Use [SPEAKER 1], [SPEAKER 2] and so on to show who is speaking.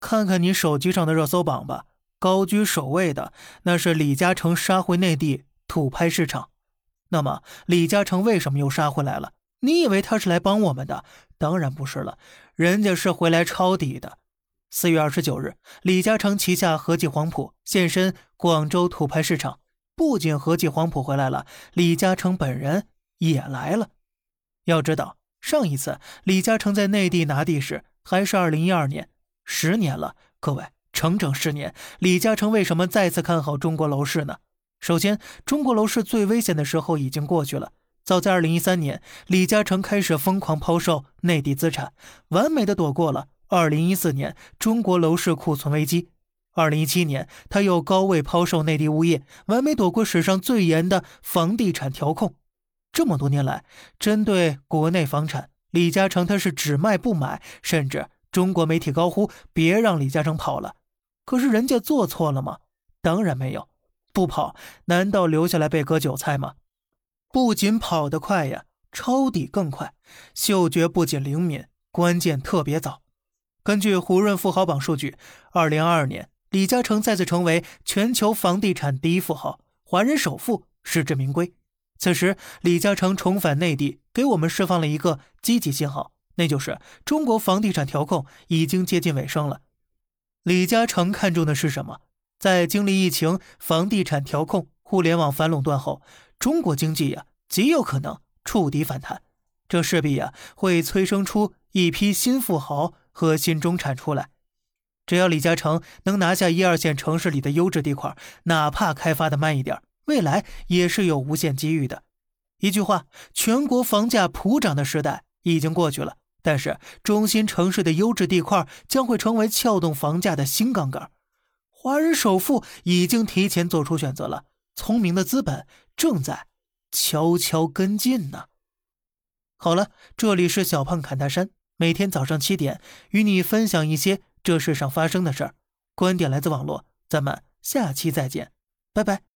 [SPEAKER 1] 看看你手机上的热搜榜吧，高居首位的那是李嘉诚杀回内地土拍市场。那么李嘉诚为什么又杀回来了？你以为他是来帮我们的？当然不是了，人家是回来抄底的。四月二十九日，李嘉诚旗下和记黄埔现身广州土拍市场，不仅和记黄埔回来了，李嘉诚本人也来了。要知道，上一次李嘉诚在内地拿地时还是二零一二年。十年了，各位，整整十年。李嘉诚为什么再次看好中国楼市呢？首先，中国楼市最危险的时候已经过去了。早在二零一三年，李嘉诚开始疯狂抛售内地资产，完美的躲过了二零一四年中国楼市库存危机。二零一七年，他又高位抛售内地物业，完美躲过史上最严的房地产调控。这么多年来，针对国内房产，李嘉诚他是只卖不买，甚至。中国媒体高呼：“别让李嘉诚跑了。”可是人家做错了吗？当然没有，不跑难道留下来被割韭菜吗？不仅跑得快呀，抄底更快，嗅觉不仅灵敏，关键特别早。根据胡润富豪榜数据，二零二二年，李嘉诚再次成为全球房地产第一富豪，华人首富，实至名归。此时，李嘉诚重返内地，给我们释放了一个积极信号。那就是中国房地产调控已经接近尾声了。李嘉诚看重的是什么？在经历疫情、房地产调控、互联网反垄断后，中国经济呀极有可能触底反弹。这势必呀会催生出一批新富豪和新中产出来。只要李嘉诚能拿下一二线城市里的优质地块，哪怕开发的慢一点，未来也是有无限机遇的。一句话，全国房价普涨的时代已经过去了。但是，中心城市的优质地块将会成为撬动房价的新杠杆。华人首富已经提前做出选择了，聪明的资本正在悄悄跟进呢。好了，这里是小胖侃大山，每天早上七点与你分享一些这世上发生的事儿，观点来自网络，咱们下期再见，拜拜。